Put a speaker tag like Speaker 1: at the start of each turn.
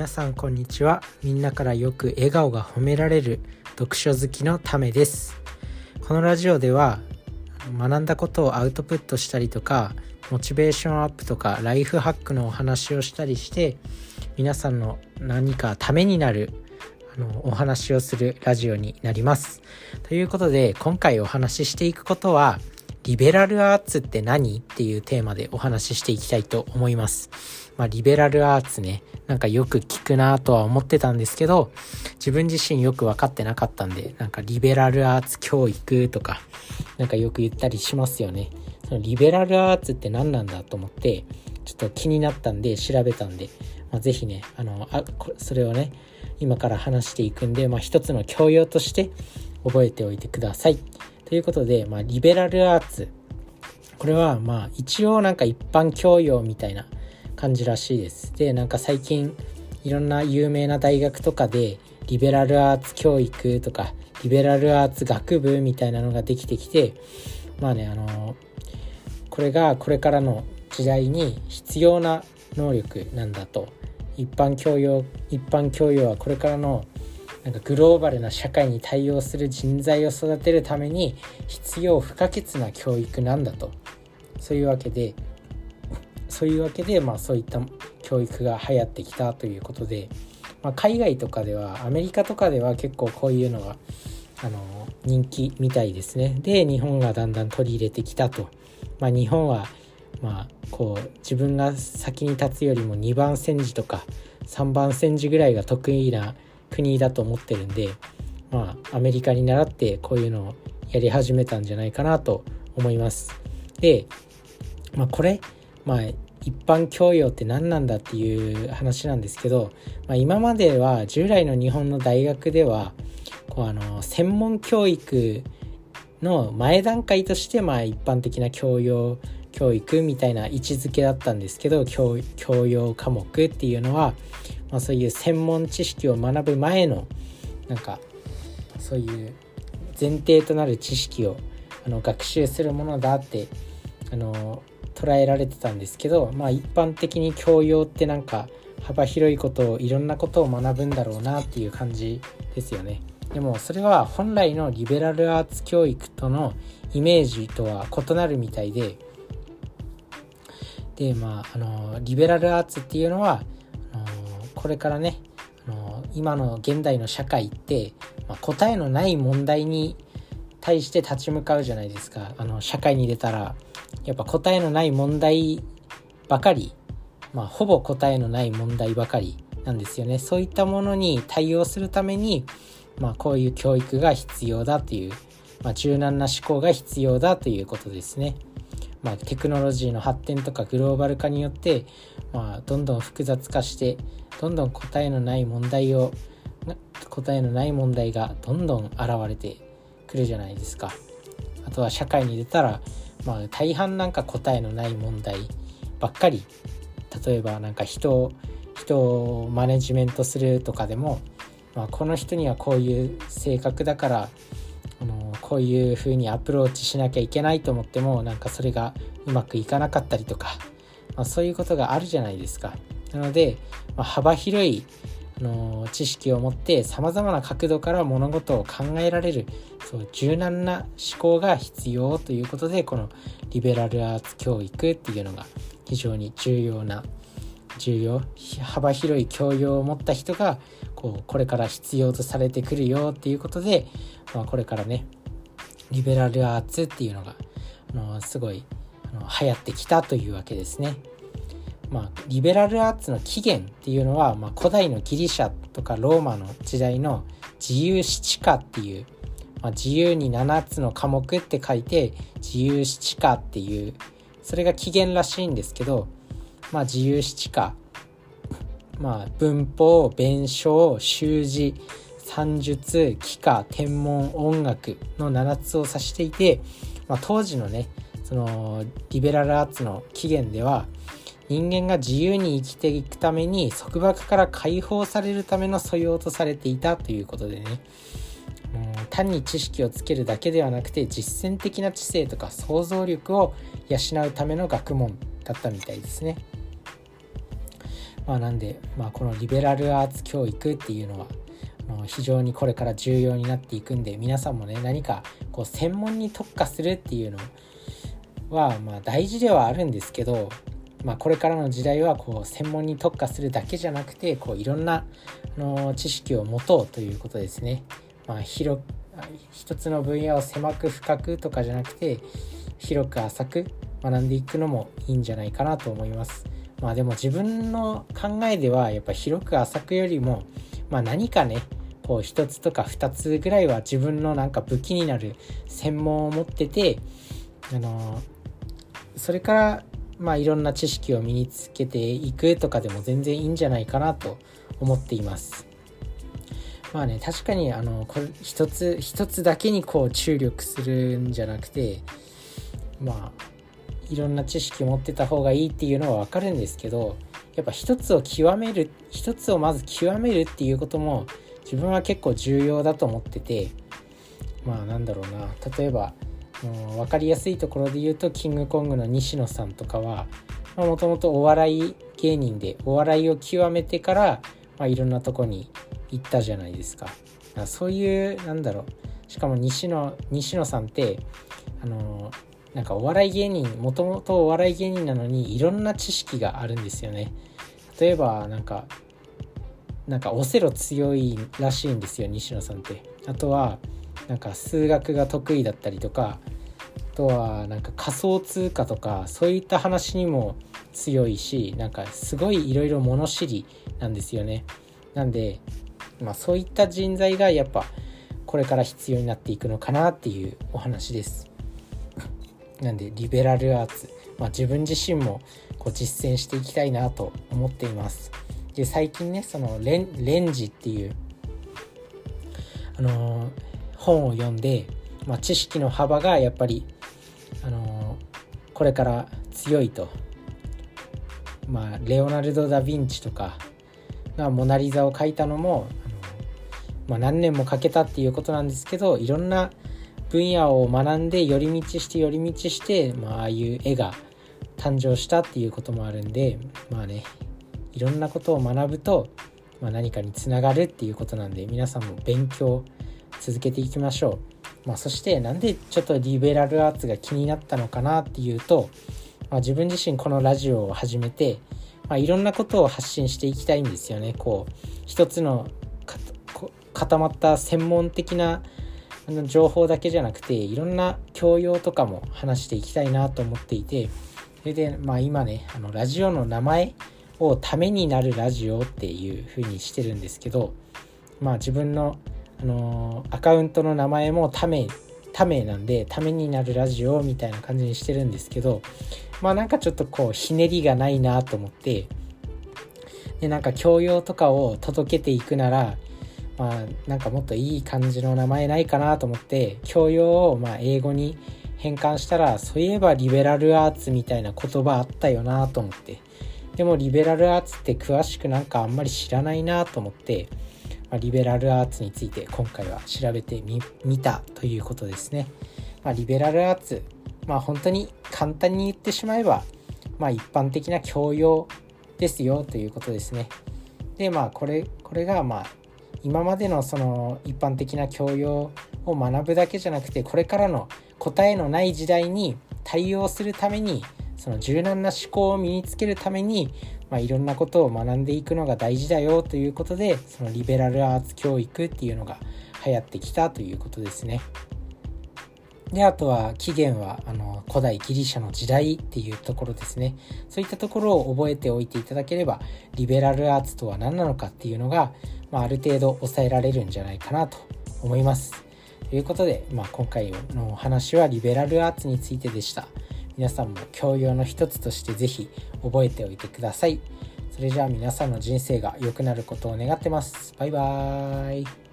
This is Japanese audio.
Speaker 1: 皆さんこんにちは。みんなからよく笑顔が褒められる読書好きのためです。このラジオでは学んだことをアウトプットしたりとかモチベーションアップとかライフハックのお話をしたりして皆さんの何かためになるあのお話をするラジオになります。ということで今回お話ししていくことはリベラルアーツって何っていうテーマでお話ししていきたいと思います。まあ、リベラルアーツね、なんかよく聞くなとは思ってたんですけど、自分自身よく分かってなかったんで、なんかリベラルアーツ教育とか、なんかよく言ったりしますよね。そのリベラルアーツって何なんだと思って、ちょっと気になったんで調べたんで、まあ、ぜひね、あの、あ、それをね、今から話していくんで、まあ、一つの教養として覚えておいてください。ということで、まあ、リベラルアーツ。これは、まあ、一応なんか一般教養みたいな感じらしいです。で、なんか最近、いろんな有名な大学とかで、リベラルアーツ教育とか、リベラルアーツ学部みたいなのができてきて、まあね、あのこれがこれからの時代に必要な能力なんだと。一般教養、一般教養はこれからのなんかグローバルな社会に対応する人材を育てるために必要不可欠な教育なんだと。そういうわけでそういうわけで、まあ、そういった教育が流行ってきたということで、まあ、海外とかではアメリカとかでは結構こういうのがあの人気みたいですね。で日本がだんだん取り入れてきたと、まあ、日本はまあこう自分が先に立つよりも2番煎じとか3番煎じぐらいが得意な国だと思ってるんでまあアメリカに倣ってこういうのをやり始めたんじゃないかなと思います。で、まあ、これまあ一般教養って何なんだっていう話なんですけど、まあ、今までは従来の日本の大学ではこうあの専門教育の前段階としてまあ一般的な教養教育みたいな位置づけだったんですけど教教養科目っていうのは、まあ、そういう専門知識を学ぶ前のなんかそういう前提となる知識をあの学習するものだってあの捉えられてたんですけど、まあ、一般的に教養ってなんか幅広いことをいろんなことを学ぶんだろうなっていう感じですよね。でもそれは本来のリベラルアーツ教育とのイメージとは異なるみたいででまああのリベラルアーツっていうのはこれからねあの今の現代の社会って、まあ、答えのない問題に対して立ち向かうじゃないですか。あの社会に出たら。やっぱ答えのない問題ばかり。まあほぼ答えのない問題ばかりなんですよね。そういったものに対応するためにまあこういう教育が必要だという、まあ、柔軟な思考が必要だということですね。まあ、テクノロジーの発展とかグローバル化によって、まあ、どんどん複雑化してどんどん答えのない問題を答えのない問題がどんどん現れてくるじゃないですか。あとは社会に出たら、まあ、大半なんか答えのない問題ばっかり例えばなんか人を人をマネジメントするとかでも、まあ、この人にはこういう性格だからこういう風にアプローチしなきゃいけないと思ってもなんかそれがうまくいかなかったりとか、まあ、そういうことがあるじゃないですか。なので、まあ、幅広いあの知識を持ってさまざまな角度から物事を考えられるそう柔軟な思考が必要ということでこのリベラルアーツ教育っていうのが非常に重要な重要幅広い教養を持った人がこうこれから必要とされてくるよっていうことで、まあ、これからねリベラルアーツっていうのがあのすごいあの流行ってきたというわけですね。まあ、リベラルアーツの起源っていうのは、まあ、古代のギリシャとかローマの時代の自由七科っていう、まあ、自由に7つの科目って書いて自由七科っていうそれが起源らしいんですけど、まあ、自由七科まあ、文法弁証習字算術幾何天文音楽の7つを指していて、まあ、当時のねそのリベラルアーツの起源では人間が自由に生きていくために束縛から解放されるための素養とされていたということでね単に知識をつけるだけではなくて実践的な知性とか想像力を養うための学問だったみたいですね。まあ、なんで、まあ、このリベラルアーツ教育っていうのは非常にこれから重要になっていくんで皆さんもね何かこう専門に特化するっていうのはまあ大事ではあるんですけど、まあ、これからの時代はこう専門に特化するだけじゃなくてこういろんなあの知識を持とうということですね。まあ、広一つの分野を狭く深くとかじゃなくて広く浅く学んでいくのもいいんじゃないかなと思います。まあでも自分の考えではやっぱ広く浅くよりも、まあ、何かねこう1つとか2つぐらいは自分のなんか武器になる専門を持っててあのそれからまあいろんな知識を身につけていくとかでも全然いいんじゃないかなと思っています。まあね確かにあのこれ一つ一つだけにこう注力するんじゃなくてまあいろんな知識持ってた方がいいっていうのは分かるんですけどやっぱ一つを極める一つをまず極めるっていうことも自分は結構重要だと思っててまあなんだろうな。例えば分かりやすいところで言うとキングコングの西野さんとかはもともとお笑い芸人でお笑いを極めてから、まあ、いろんなとこに行ったじゃないですか。そういうなんだろう。しかも西野西野さんってあのなんかお笑い芸人もともとお笑い芸人なのにいろんな知識があるんですよね。例えばなんかなんかオセロ強いらしいんですよ西野さんって。あとはなんか数学が得意だったりとかあとはなんか仮想通貨とかそういった話にも強いしなんかすごいいろいろ物知りなんですよね。なんでまあそういった人材がやっぱこれから必要になっていくのかなっていうお話です。なんでリベラルアーツ、まあ、自分自身もこう実践していきたいなと思っています。で最近ねそのレンレンジっていうあのー、本を読んで、まあ、知識の幅がやっぱりあのー、これから強いと。まあレオナルド・ダ・ヴィンチとかがモナ・リザを描いたのも、あのー、まあ、何年もかけたっていうことなんですけどいろんな分野を学んで寄り道して寄り道して、ま、ああいう絵が誕生したっていうこともあるんでまあねいろんなことを学ぶと、まあ、何かにつながるっていうことなんで皆さんも勉強続けていきましょう、まあ、そしてなんでちょっとリベラルアーツが気になったのかなっていうと、まあ、自分自身このラジオを始めて、まあ、いろんなことを発信していきたいんですよね。こう一つの固まった専門的な情報だけじゃなくていろんな教養とかも話していきたいなと思っていてそれでまあ今ねあのラジオの名前をためになるラジオっていう風にしてるんですけどまあ自分の、あのー、アカウントの名前もためためなんでためになるラジオみたいな感じにしてるんですけどまあなんかちょっとこうひねりがないなと思ってでなんか教養とかを届けていくならまあなんかもっといい感じの名前ないかなと思って教養をまあ英語に変換したらそういえばリベラルアーツみたいな言葉あったよなと思ってでもリベラルアーツって詳しくなんかあんまり知らないなと思って、まあ、リベラルアーツについて今回は調べてみたということですね。まあ、リベラルアーツ、まあ本当に簡単に言ってしまえば、まあ一般的な教養ですよということですね。で、まあこれ、これがまあ今までのその一般的な教養を学ぶだけじゃなくてこれからの答えのない時代に対応するためにその柔軟な思考を身につけるために、まあ、いろんなことを学んでいくのが大事だよということでそのリベラルアーツ教育っていうのが流行ってきたということですね。で、あとは起源はあの古代ギリシャの時代っていうところですね。そういったところを覚えておいていただければ、リベラルアーツとは何なのかっていうのが、まあ、ある程度抑えられるんじゃないかなと思います。ということで、まあ、今回のお話はリベラルアーツについてでした。皆さんも教養の一つとして是非覚えておいてください。それじゃあ皆さんの人生が良くなることを願ってます。バイバーイ。